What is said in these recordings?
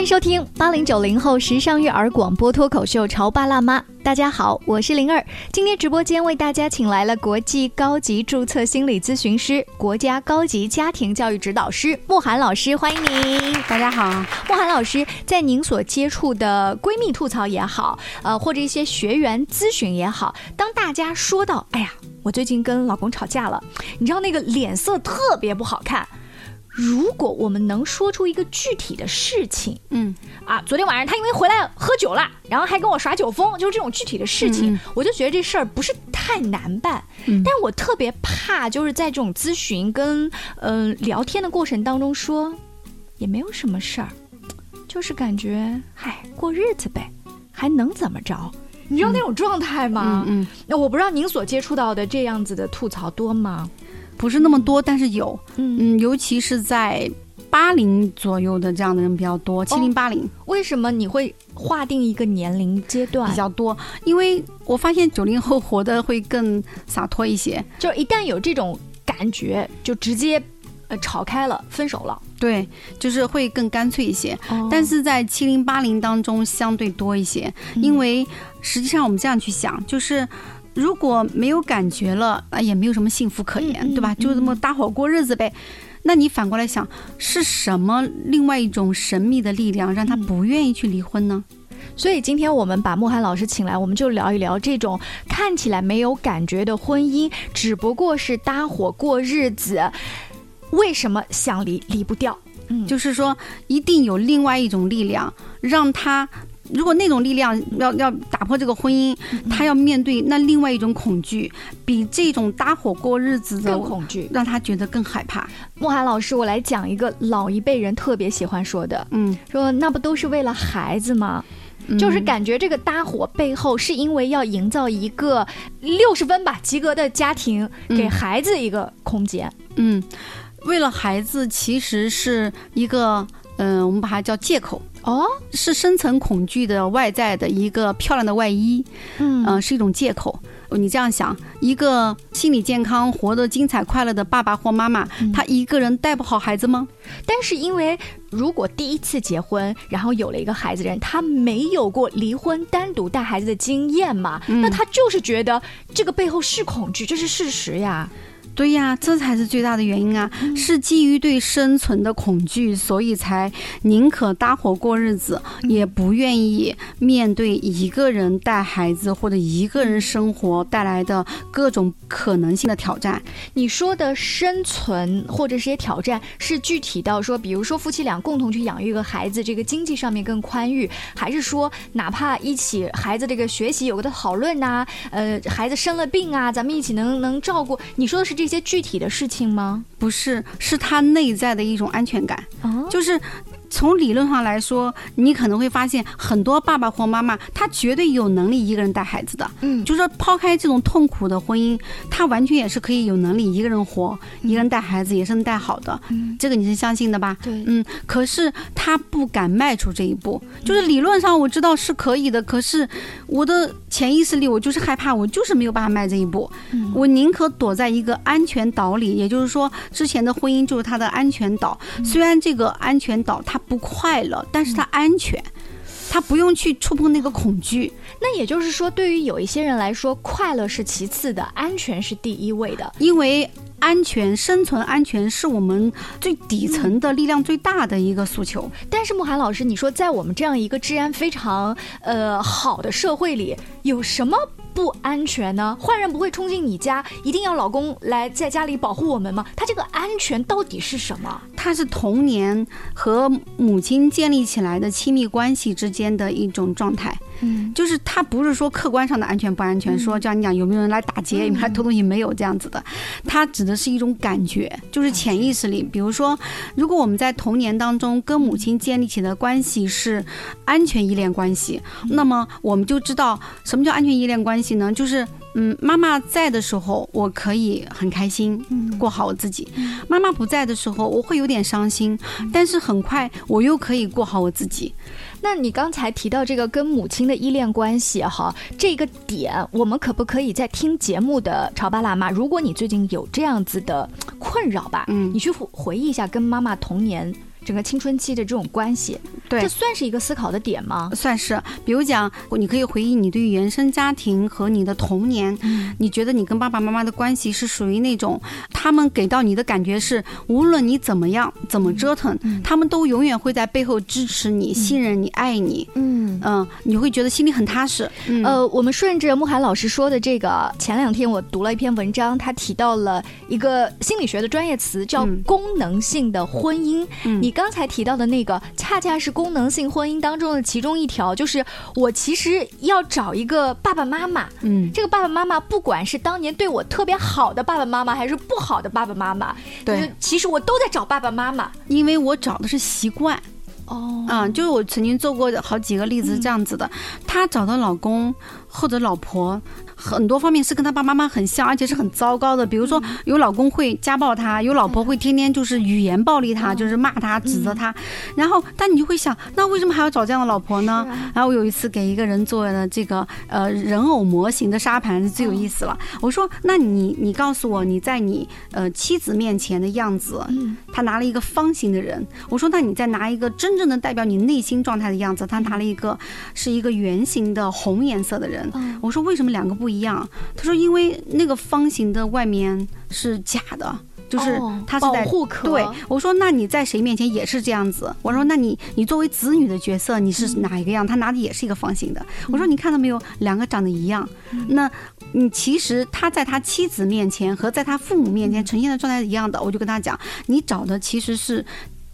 欢迎收听八零九零后时尚育儿广播脱口秀《潮爸辣妈》。大家好，我是灵儿。今天直播间为大家请来了国际高级注册心理咨询师、国家高级家庭教育指导师慕寒老师，欢迎您。大家好，慕寒老师，在您所接触的闺蜜吐槽也好，呃，或者一些学员咨询也好，当大家说到“哎呀，我最近跟老公吵架了”，你知道那个脸色特别不好看。如果我们能说出一个具体的事情，嗯啊，昨天晚上他因为回来喝酒了，然后还跟我耍酒疯，就是这种具体的事情，我就觉得这事儿不是太难办。但是我特别怕，就是在这种咨询跟嗯聊天的过程当中说，也没有什么事儿，就是感觉嗨过日子呗，还能怎么着？你知道那种状态吗？嗯，那我不知道您所接触到的这样子的吐槽多吗？不是那么多，但是有，嗯，尤其是在八零左右的这样的人比较多，七零八零。为什么你会划定一个年龄阶段比较多？因为我发现九零后活得会更洒脱一些，就一旦有这种感觉，就直接呃吵开了，分手了。对，就是会更干脆一些。但是在七零八零当中相对多一些，因为实际上我们这样去想，就是。如果没有感觉了，那，也没有什么幸福可言，对吧？就这么搭伙过日子呗。那你反过来想，是什么另外一种神秘的力量让他不愿意去离婚呢？所以今天我们把莫涵老师请来，我们就聊一聊这种看起来没有感觉的婚姻，只不过是搭伙过日子，为什么想离离不掉？嗯，就是说一定有另外一种力量让他。如果那种力量要要打破这个婚姻，他要面对那另外一种恐惧，比这种搭伙过日子更恐惧，让他觉得更害怕。莫涵老师，我来讲一个老一辈人特别喜欢说的，嗯，说那不都是为了孩子吗？就是感觉这个搭伙背后是因为要营造一个六十分吧及格的家庭，给孩子一个空间。嗯，为了孩子其实是一个，嗯，我们把它叫借口。哦，是深层恐惧的外在的一个漂亮的外衣，嗯，是一种借口。你这样想，一个心理健康、活得精彩、快乐的爸爸或妈妈，他一个人带不好孩子吗？但是，因为如果第一次结婚，然后有了一个孩子人，他没有过离婚单独带孩子的经验嘛，那他就是觉得这个背后是恐惧，这是事实呀。对呀，这才是最大的原因啊！是基于对生存的恐惧，所以才宁可搭伙过日子，也不愿意面对一个人带孩子或者一个人生活带来的各种可能性的挑战。你说的生存或者是些挑战，是具体到说，比如说夫妻俩共同去养育一个孩子，这个经济上面更宽裕，还是说哪怕一起孩子这个学习有个的讨论呐？呃，孩子生了病啊，咱们一起能能照顾？你说的是这？些具体的事情吗？不是，是他内在的一种安全感，哦就是。从理论上来说，你可能会发现很多爸爸或妈妈，他绝对有能力一个人带孩子的。嗯，就是说抛开这种痛苦的婚姻，他完全也是可以有能力一个人活，一个人带孩子也是能带好的。嗯，这个你是相信的吧？对，嗯，可是他不敢迈出这一步。就是理论上我知道是可以的，可是我的潜意识里我就是害怕，我就是没有办法迈这一步。嗯，我宁可躲在一个安全岛里，也就是说，之前的婚姻就是他的安全岛。虽然这个安全岛他。不快乐，但是他安全，他不用去触碰那个恐惧。那也就是说，对于有一些人来说，快乐是其次的，安全是第一位的。因为安全、生存安全是我们最底层的力量最大的一个诉求。但是慕寒老师，你说在我们这样一个治安非常呃好的社会里，有什么？不安全呢？坏人不会冲进你家，一定要老公来在家里保护我们吗？他这个安全到底是什么？他是童年和母亲建立起来的亲密关系之间的一种状态。嗯，就是他不是说客观上的安全不安全，说这样你讲有没有人来打劫，有没有来偷东西，没有这样子的。他指的是一种感觉，就是潜意识里，比如说，如果我们在童年当中跟母亲建立起的关系是安全依恋关系，那么我们就知道什么叫安全依恋关系呢？就是。嗯，妈妈在的时候，我可以很开心，过好我自己；妈妈不在的时候，我会有点伤心，但是很快我又可以过好我自己。那你刚才提到这个跟母亲的依恋关系哈，这个点我们可不可以在听节目的潮爸辣妈？如果你最近有这样子的困扰吧，嗯，你去回忆一下跟妈妈童年。整个青春期的这种关系，对这算是一个思考的点吗？算是，比如讲，你可以回忆你对于原生家庭和你的童年，你觉得你跟爸爸妈妈的关系是属于那种，他们给到你的感觉是，无论你怎么样，怎么折腾，他们都永远会在背后支持你、信任你、爱你。嗯。嗯，你会觉得心里很踏实。嗯、呃，我们顺着慕涵老师说的这个，前两天我读了一篇文章，他提到了一个心理学的专业词，叫嗯功能性的婚姻。嗯你刚才提到的那个，恰恰是功能性婚姻当中的其中一条，就是我其实要找一个爸爸妈妈。嗯，这个爸爸妈妈，不管是当年对我特别好的爸爸妈妈，还是不好的爸爸妈妈，对就是其实我都在找爸爸妈妈。因为我找的是习惯。哦啊，就是我曾经做过好几个例子是这样子的，她找到老公或者老婆，很多方面是跟他爸爸妈妈很像，而且是很糟糕的。比如说，有老公会家暴他，有老婆会天天就是语言暴力他，就是骂他、指责他。然后，但你就会想，那为什么还要找这样的老婆呢？然后我有一次给一个人做了这个呃人偶模型的沙盘，最有意思了。我说，那你你告诉我你在你呃妻子面前的样子，嗯他拿了一个方形的人。我说，那你再拿一个真正的代表你内心状态的样子，他拿了一个是一个圆形的红颜色的人。嗯我说为什么两个不一样？他说因为那个方形的外面是假的。就是哦他是在、保护壳对我说，那你在谁面前也是这样子？我说，那你你作为子女的角色，你是哪一个样？他拿的也是一个方形的。我说，你看到没有，两个长得一样。那你其实他在他妻子面前和在他父母面前呈现的状态是一样的。我就跟他讲，你找的其实是。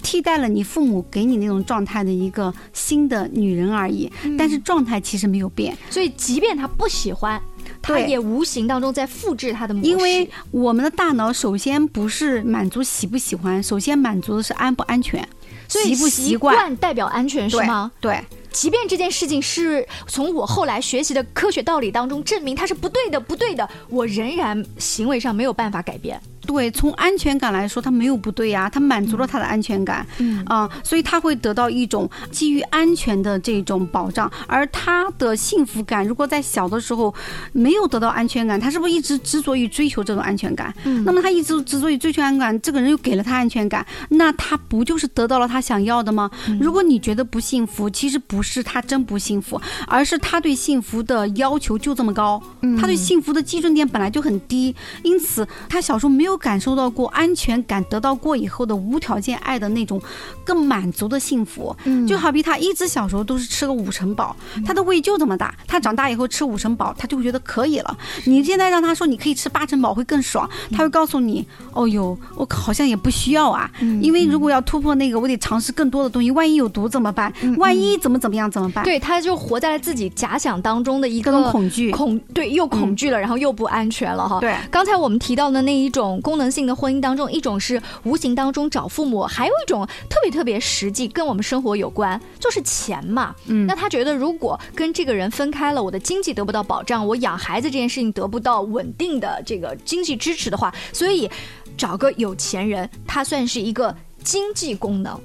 替代了你父母给你那种状态的一个新的女人而已，但是状态其实没有变。所以即便他不喜欢，他也无形当中在复制他的模式。因为我们的大脑首先不是满足喜不喜欢，首先满足的是安不安全，所以习不习惯。惯代表安全是对吗？对，即便这件事情是从我后来学习的科学道理当中证明它是不对的，不对的，我仍然行为上没有办法改变。对，从安全感来说，他没有不对呀、他满足了他的安全感，嗯啊、所以他会得到一种基于安全的这种保障，而他的幸福感，如果在小的时候没有得到安全感，他是不是一直执着于追求这种安全感？嗯那么他一直执着于追求安全感，这个人又给了他安全感，那他不就是得到了他想要的吗？如果你觉得不幸福，其实不是他真不幸福，而是他对幸福的要求就这么高，他对幸福的基准点本来就很低，因此他小时候没有感受到过安全感，得到过以后的无条件爱的那种更满足的幸福。嗯就好比他一直小时候都是吃个五成饱，他的胃就这么大，他长大以后吃五成饱，他就会觉得可以了。你现在让他说你可以吃八成饱会更爽，他会告诉你，哦哟，我好像也不需要啊，因为如果要突破那个，我得尝试更多的东西，万一有毒怎么办？万一怎么怎么样怎么办？对，他就活在了自己假想当中的一个恐惧。恐对，又恐惧了，然后又不安全了哈。对刚才我们提到的那一种功能性的婚姻当中，一种是无形当中找父母，还有一种特别特别实际，跟我们生活有关，就是钱嘛。嗯那他觉得如果跟这个人分开了，我的经济得不到保障，我养孩子这件事情得不到稳定的这个经济支持的话，所以找个有钱人，他算是一个经济功能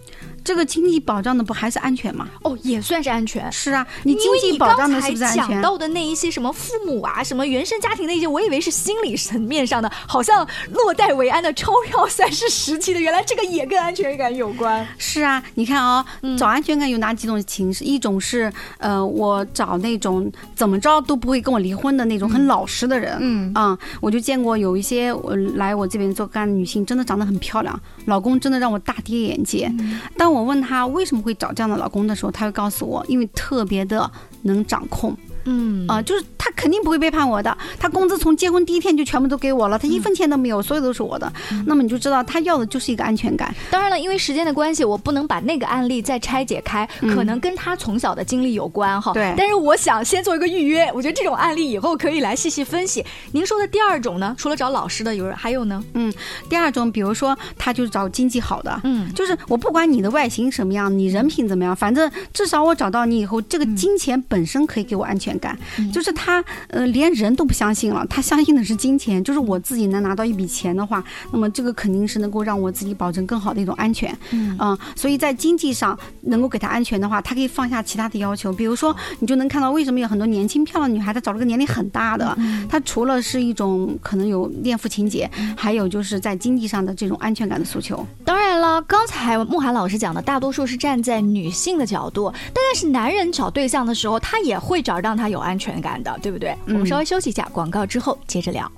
这个经济保障的不还是安全吗？哦，也算是安全。是啊，你经济保障的是才不是安全？讲到的那一些什么父母啊，什么原生家庭那些，我以为是心理层面上的，好像落袋为安的钞票算是实际的，原来这个也跟安全感有关。是啊，你看啊、嗯找安全感有哪几种形式？一种是呃，我找那种怎么着都不会跟我离婚的那种很老实的人。嗯啊、我就见过有一些我来我这边做干的女性，真的长得很漂亮，老公真的让我大跌眼镜。嗯当我问她为什么会找这样的老公的时候，她会告诉我，因为特别的能掌控。嗯啊、就是他肯定不会背叛我的，他工资从结婚第一天就全部都给我了，他一分钱都没有，所有都是我的。那么你就知道他要的就是一个安全感。当然了，因为时间的关系，我不能把那个案例再拆解开，嗯可能跟他从小的经历有关哈。对但是我想先做一个预约，我觉得这种案例以后可以来细细分析。您说的第二种呢，除了找老师的，有人还有呢？嗯第二种，比如说他就是找经济好的，嗯就是我不管你的外形什么样，你人品怎么样，反正至少我找到你以后，这个金钱本身可以给我安全感。就是他呃连人都不相信了，他相信的是金钱，就是我自己能拿到一笔钱的话，那么这个肯定是能够让我自己保证更好的一种安全。嗯所以在经济上能够给他安全的话，他可以放下其他的要求，比如说你就能看到为什么有很多年轻漂亮的女孩，她找了个年龄很大的，她除了是一种可能有恋父情节，还有就是在经济上的这种安全感的诉求。当然了，刚才慕寒老师讲的，大多数是站在女性的角度，但是男人找对象的时候，他也会找让他有安全感的，对不对？我们稍微休息一下，广告之后接着聊。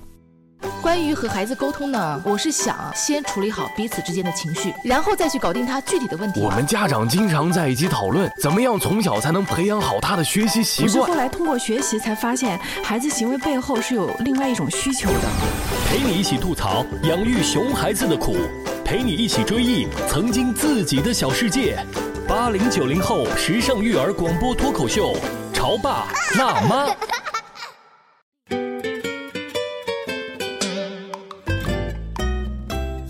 关于和孩子沟通呢，我是想先处理好彼此之间的情绪，然后再去搞定他具体的问题。我们家长经常在一起讨论，怎么样从小才能培养好他的学习习惯。后来通过学习才发现，孩子行为背后是有另外一种需求的。陪你一起吐槽养育熊孩子的苦，陪你一起追忆曾经自己的小世界。八零九零后时尚育儿广播脱口秀，潮爸辣妈。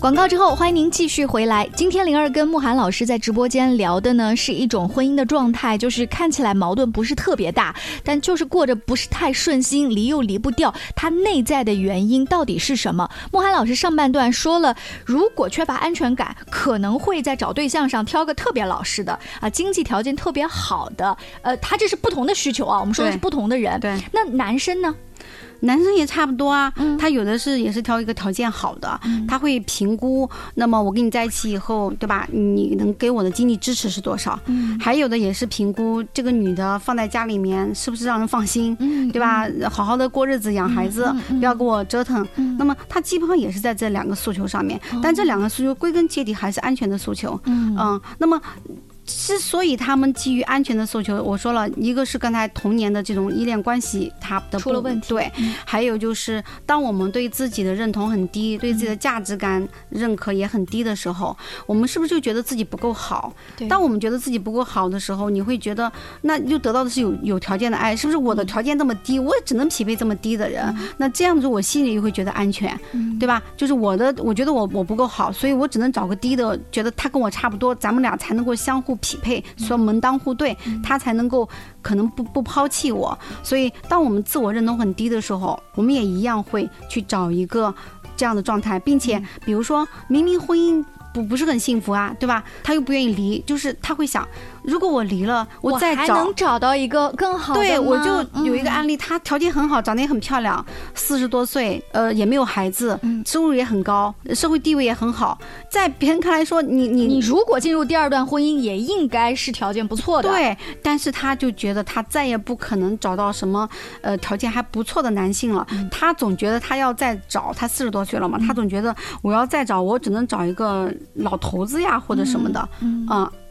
广告之后，欢迎您继续回来。今天灵儿跟慕寒老师在直播间聊的呢，是一种婚姻的状态，就是看起来矛盾不是特别大，但就是过着不是太顺心，离又离不掉。它内在的原因到底是什么？慕寒老师上半段说了，如果缺乏安全感，可能会在找对象上挑个特别老实的啊，经济条件特别好的。呃，他这是不同的需求啊，我们说的是不同的人。对，那男生呢？男生也差不多啊，他有的是也是挑一个条件好的，他会评估。那么我跟你在一起以后，对吧？你能给我的经济支持是多少？还有的也是评估这个女的放在家里面是不是让人放心，对吧？好好的过日子养孩子，不要给我折腾。那么他基本上也是在这两个诉求上面，但这两个诉求归根结底还是安全的诉求。嗯，那么。之所以他们基于安全的诉求，我说了一个是刚才童年的这种依恋关系，他的出了问题。对，还有就是当我们对自己的认同很低，对自己的价值感认可也很低的时候，我们是不是就觉得自己不够好？当我们觉得自己不够好的时候，你会觉得那又得到的是有有条件的爱，是不是？我的条件这么低，我也只能匹配这么低的人。那这样子我心里又会觉得安全，对吧？就是我的，我觉得我我不够好，所以我只能找个低的，觉得他跟我差不多，咱们俩才能够相互。匹配，说门当户对，他才能够可能不不抛弃我。所以，当我们自我认同很低的时候，我们也一样会去找一个这样的状态，并且，比如说明明婚姻不不是很幸福啊，对吧？他又不愿意离，就是他会想。如果我离了，我再找能找到一个更好的对，我就有一个案例，她条件很好，长得也很漂亮，四十多岁，呃，也没有孩子，收入也很高，社会地位也很好，在别人看来说，你你你如果进入第二段婚姻，也应该是条件不错的。对，但是她就觉得她再也不可能找到什么呃条件还不错的男性了，她总觉得她要再找，她四十多岁了嘛，她总觉得我要再找，我只能找一个老头子呀或者什么的，嗯。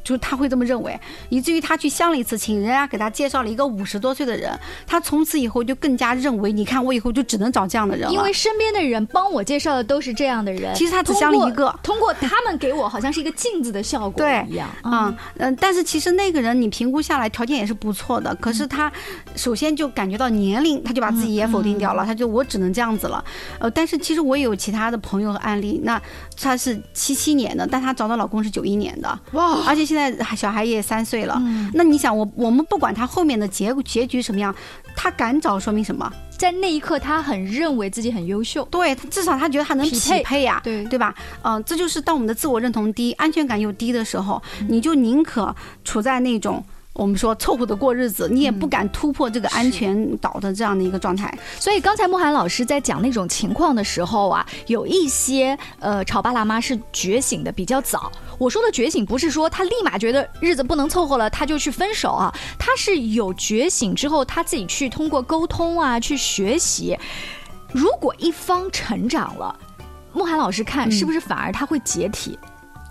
就是他会这么认为，以至于他去相了一次亲，人家给他介绍了一个五十多岁的人，他从此以后就更加认为，你看我以后就只能找这样的人了因为身边的人帮我介绍的都是这样的人。其实他只相了一个，通过他们给我好像是一个镜子的效果一样。嗯嗯，但是其实那个人你评估下来条件也是不错的，可是他首先就感觉到年龄，他就把自己也否定掉了，他就我只能这样子了。呃，但是其实我也有其他的朋友和案例，那他是七七年的，但她找的老公是九一年的，哇，而且现。在小孩也三岁了，那你想我我们不管她后面的结结局什么样，她敢找说明什么？在那一刻她很认为自己很优秀，对，至少她觉得她能匹配呀，对对吧？嗯，这就是当我们的自我认同低、安全感又低的时候，你就宁可处在那种。我们说凑合的过日子，你也不敢突破这个安全岛的这样的一个状态。所以刚才慕寒老师在讲那种情况的时候啊，有一些呃潮爸辣妈是觉醒的比较早。我说的觉醒不是说他立马觉得日子不能凑合了，他就去分手啊，他是有觉醒之后，他自己去通过沟通啊去学习。如果一方成长了，慕寒老师看是不是反而他会解体？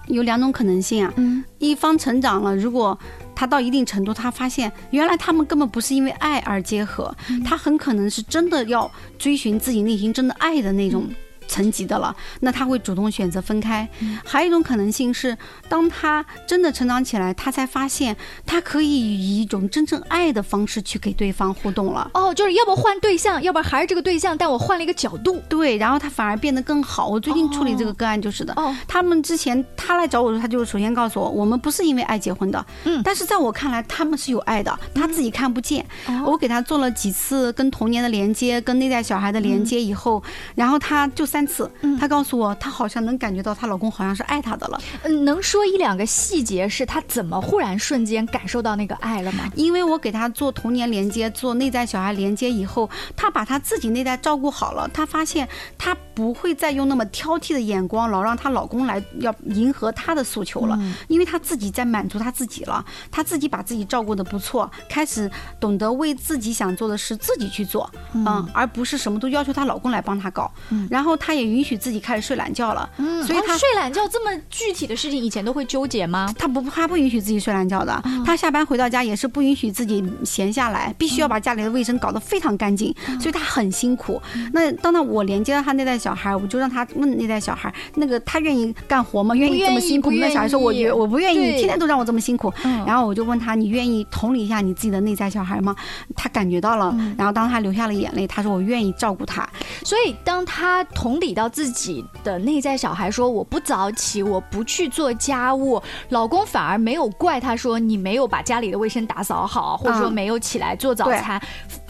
有两种可能性啊，嗯，一方成长了，如果他到一定程度，他发现原来他们根本不是因为爱而结合，他很可能是真的要追寻自己内心真的爱的那种。层级的了，那他会主动选择分开。还有一种可能性是，当他真的成长起来，他才发现他可以以一种真正爱的方式去给对方互动了。哦，就是要不换对象，要不然还是这个对象，但我换了一个角度。对，然后他反而变得更好。我最近处理这个个案就是的。哦，他们之前他来找我的时候，他就首先告诉我，我们不是因为爱结婚的。嗯，但是在我看来，他们是有爱的，他自己看不见。我给他做了几次跟童年的连接，跟内在小孩的连接以后，然后他就。三次，她告诉我，她好像能感觉到她老公好像是爱她的了。嗯，能说一两个细节，是她怎么忽然瞬间感受到那个爱了吗？因为我给她做童年连接，做内在小孩连接以后，她把她自己内在照顾好了，她发现她不会再用那么挑剔的眼光，老让她老公来要迎合她的诉求了，因为她自己在满足她自己了，她自己把自己照顾的不错，开始懂得为自己想做的事自己去做，嗯，而不是什么都要求她老公来帮她搞，然后她也允许自己开始睡懒觉了，嗯，所以他睡懒觉这么具体的事情，以前都会纠结吗？他不，他不允许自己睡懒觉的。他下班回到家也是不允许自己闲下来，必须要把家里的卫生搞得非常干净，所以他很辛苦。那当她我连接了他那代小孩，我就让他问那代小孩，那个他愿意干活吗？愿意这么辛苦？那小孩说，我不愿我不愿意，天天都让我这么辛苦。嗯然后我就问他，你愿意同理一下你自己的内在小孩吗？他感觉到了，然后当他流下了眼泪，他说我愿意照顾他。所以，当他同理到自己的内在小孩说我不早起，我不去做家务，老公反而没有怪他说你没有把家里的卫生打扫好，或者说嗯没有起来做早对餐，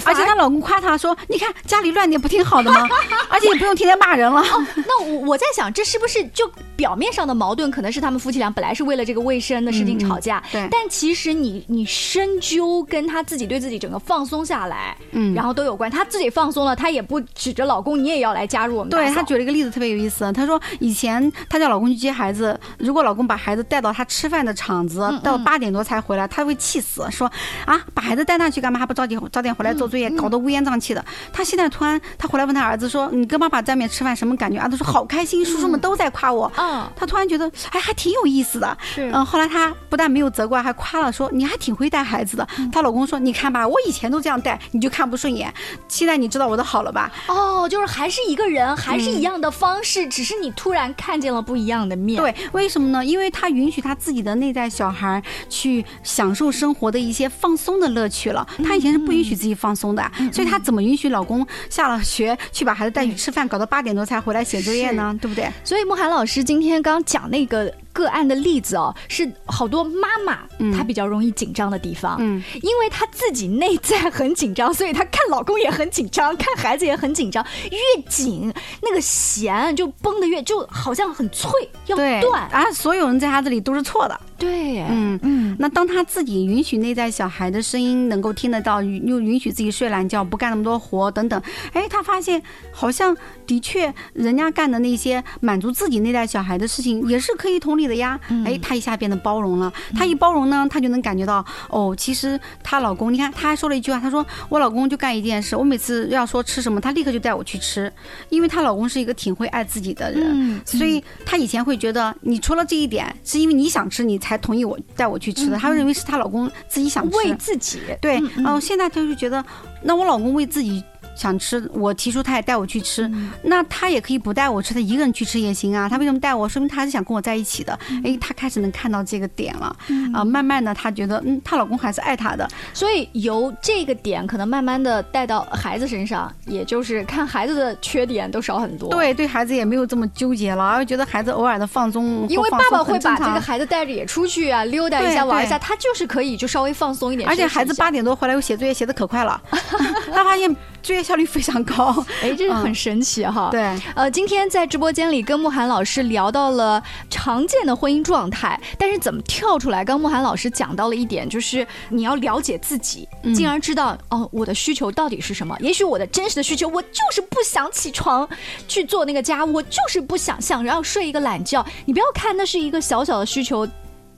而且她老公夸她说，你看家里乱点不挺好的吗？而且也不用天天骂人了。那我我在想，这是不是就表面上的矛盾，可能是他们夫妻俩本来是为了这个卫生的事情吵架，对但其实你你深究跟他自己对自己整个放松下来，嗯然后都有关。他自己放松了，他也不指着老公，你也要来加入我们。对她举了一个例子特别有意思，她说以前她叫老公去接孩子，如果老公把孩子带到她吃饭的场子，到八点多才回来，她会气死，说啊把孩子带那去干嘛？还不早点早点回来做作业，搞得乌烟瘴气的。她现在突然她回来问她儿子说，你跟爸爸在外面吃饭什么感觉？儿子说好开心，叔叔们都在夸我。嗯，她突然觉得哎还挺有意思的，是嗯，后来她不但没有责怪，还夸了说你还挺会带孩子的。她老公说你看吧，我以前都这样带，你就看不顺眼，现在你知道我的好了吧？哦，就是还是一个人，还是一样的方式，只是你突然看见了不一样的面。，对，为什么呢？因为他允许他自己的内在小孩去享受生活的一些放松的乐趣了。他以前是不允许自己放松的，所以他怎么允许老公下了学去把孩子带去吃饭，搞到八点多才回来写作业呢？对不对？所以慕寒老师今天刚讲那个个案的例子哦，是好多妈妈她比较容易紧张的地方，嗯，因为她自己内在很紧张，所以她看老公也很紧张，看孩子也很紧张，越紧那个弦就绷得越，就好像很脆要对，断。啊，所有人在她这里都是错的。对，嗯嗯，那当他自己允许内在小孩的声音能够听得到，又允许自己睡懒觉，不干那么多活等等，哎，他发现好像的确人家干的那些满足自己内在小孩的事情也是可以同理的呀。哎，她一下变得包容了。她一包容呢，她就能感觉到哦，其实她老公，你看，她还说了一句话，她说我老公就干一件事，我每次要说吃什么，他立刻就带我去吃，因为她老公是一个挺会爱自己的人。嗯所以她以前会觉得，你除了这一点，是因为你想吃，你才同意我带我去吃的。她认为是她老公自己想吃，为自己，对，嗯嗯然后现在就是觉得，那我老公为自己。想吃，我提出他也带我去吃，那他也可以不带我吃，他一个人去吃也行啊。他为什么带我？说明他还是想跟我在一起的。哎，他开始能看到这个点了，啊、慢慢的他觉得，嗯，她老公还是爱她的，所以由这个点可能慢慢的带到孩子身上，也就是看孩子的缺点都少很多。。对，对孩子也没有这么纠结了，而觉得孩子偶尔的放松，因为爸爸会把这个孩子带着也出去啊，溜达一下玩一下，他就是可以就稍微放松一点。而且孩子八，点多回来又写作业，写的可快了，他发现作业效率非常高。哎，这是很神奇哈。。对，呃，今天在直播间里跟慕寒老师聊到了常见的婚姻状态，但是怎么跳出来？刚慕寒老师讲到了一点，就是你要了解自己，嗯进而知道哦，我的需求到底是什么？也许我的真实的需求，我就是不想起床去做那个家务，我就是不想想要睡一个懒觉。你不要看那是一个小小的需求，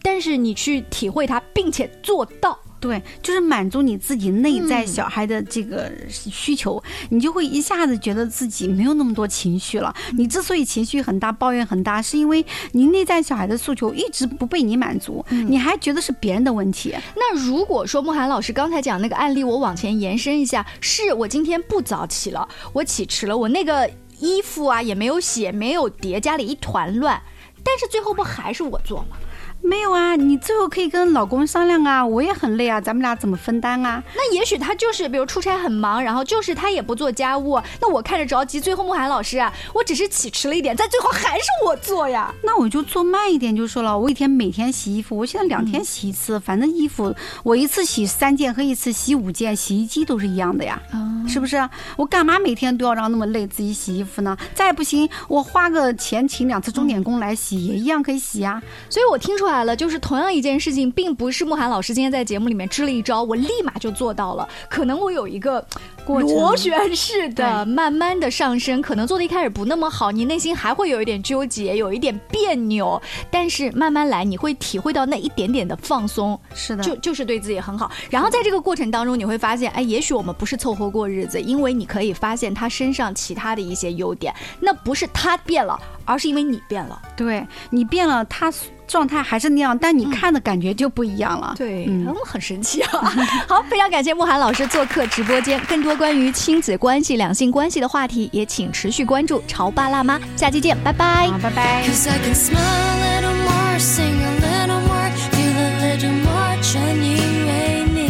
但是你去体会它，并且做到。对，就是满足你自己内在嗯小孩的这个需求，你就会一下子觉得自己没有那么多情绪了。你之所以情绪很大、抱怨很大，是因为你内在小孩的诉求一直不被你满足，你还觉得是别人的问题。那如果说慕寒老师刚才讲那个案例，我往前延伸一下，是我今天不早起了，我起迟了，我那个衣服啊也没有洗，没有叠，家里一团乱，但是最后不还是我做吗？没有啊，你最后可以跟老公商量啊，我也很累啊，咱们俩怎么分担啊？那也许他就是，比如出差很忙，然后就是他也不做家务，那我看着着急，最后慕寒老师啊，我只是起迟了一点，在最后还是我做呀。那我就做慢一点就说了，我一天每天洗衣服，我现在两天洗一次，反正衣服我一次洗三件和一次洗五件，洗衣机都是一样的呀，是不是？我干嘛每天都要让那么累自己洗衣服呢？再不行，我花个钱请两次钟点工来洗，也一样可以洗呀。所以我听出出来了，就是同样一件事情，并不是慕寒老师今天在节目里面支了一招，我立马就做到了。可能我有一个过螺旋式的慢慢的上升，可能做的一开始不那么好，你内心还会有一点纠结，有一点别扭，但是慢慢来，你会体会到那一点点的放松，是的，就就是对自己很好。然后在这个过程当中，你会发现，哎，也许我们不是凑合过日子，因为你可以发现他身上其他的一些优点，那不是他变了，而是因为你变了。对你变了，他状态还是那样，但你看的感觉就不一样了。对，嗯嗯，很神奇啊！好，非常感谢慕寒老师做客直播间，更多关于亲子关系、两性关系的话题，也请持续关注潮爸辣妈，下期见，拜拜。好，拜拜。Cause I can smile a little more, sing a little more, feel a little more，全因为你。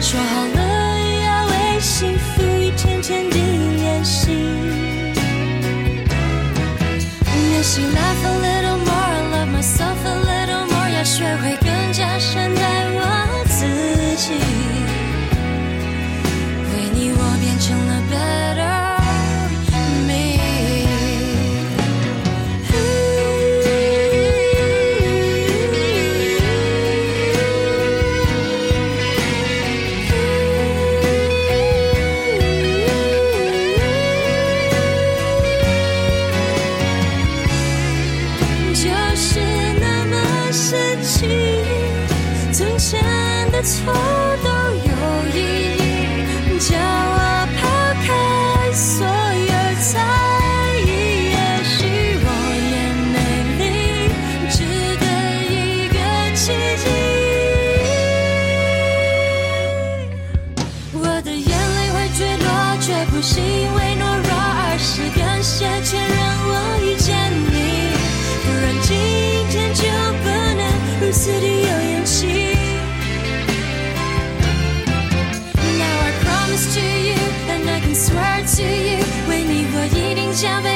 说好了要为幸福一天天地练习。练习 laugh a 不是因为懦弱，而是感谢天让我遇见你，不然今天就不能如此的有勇气。Now I promise to you, and I can swear to you，为你我一定加倍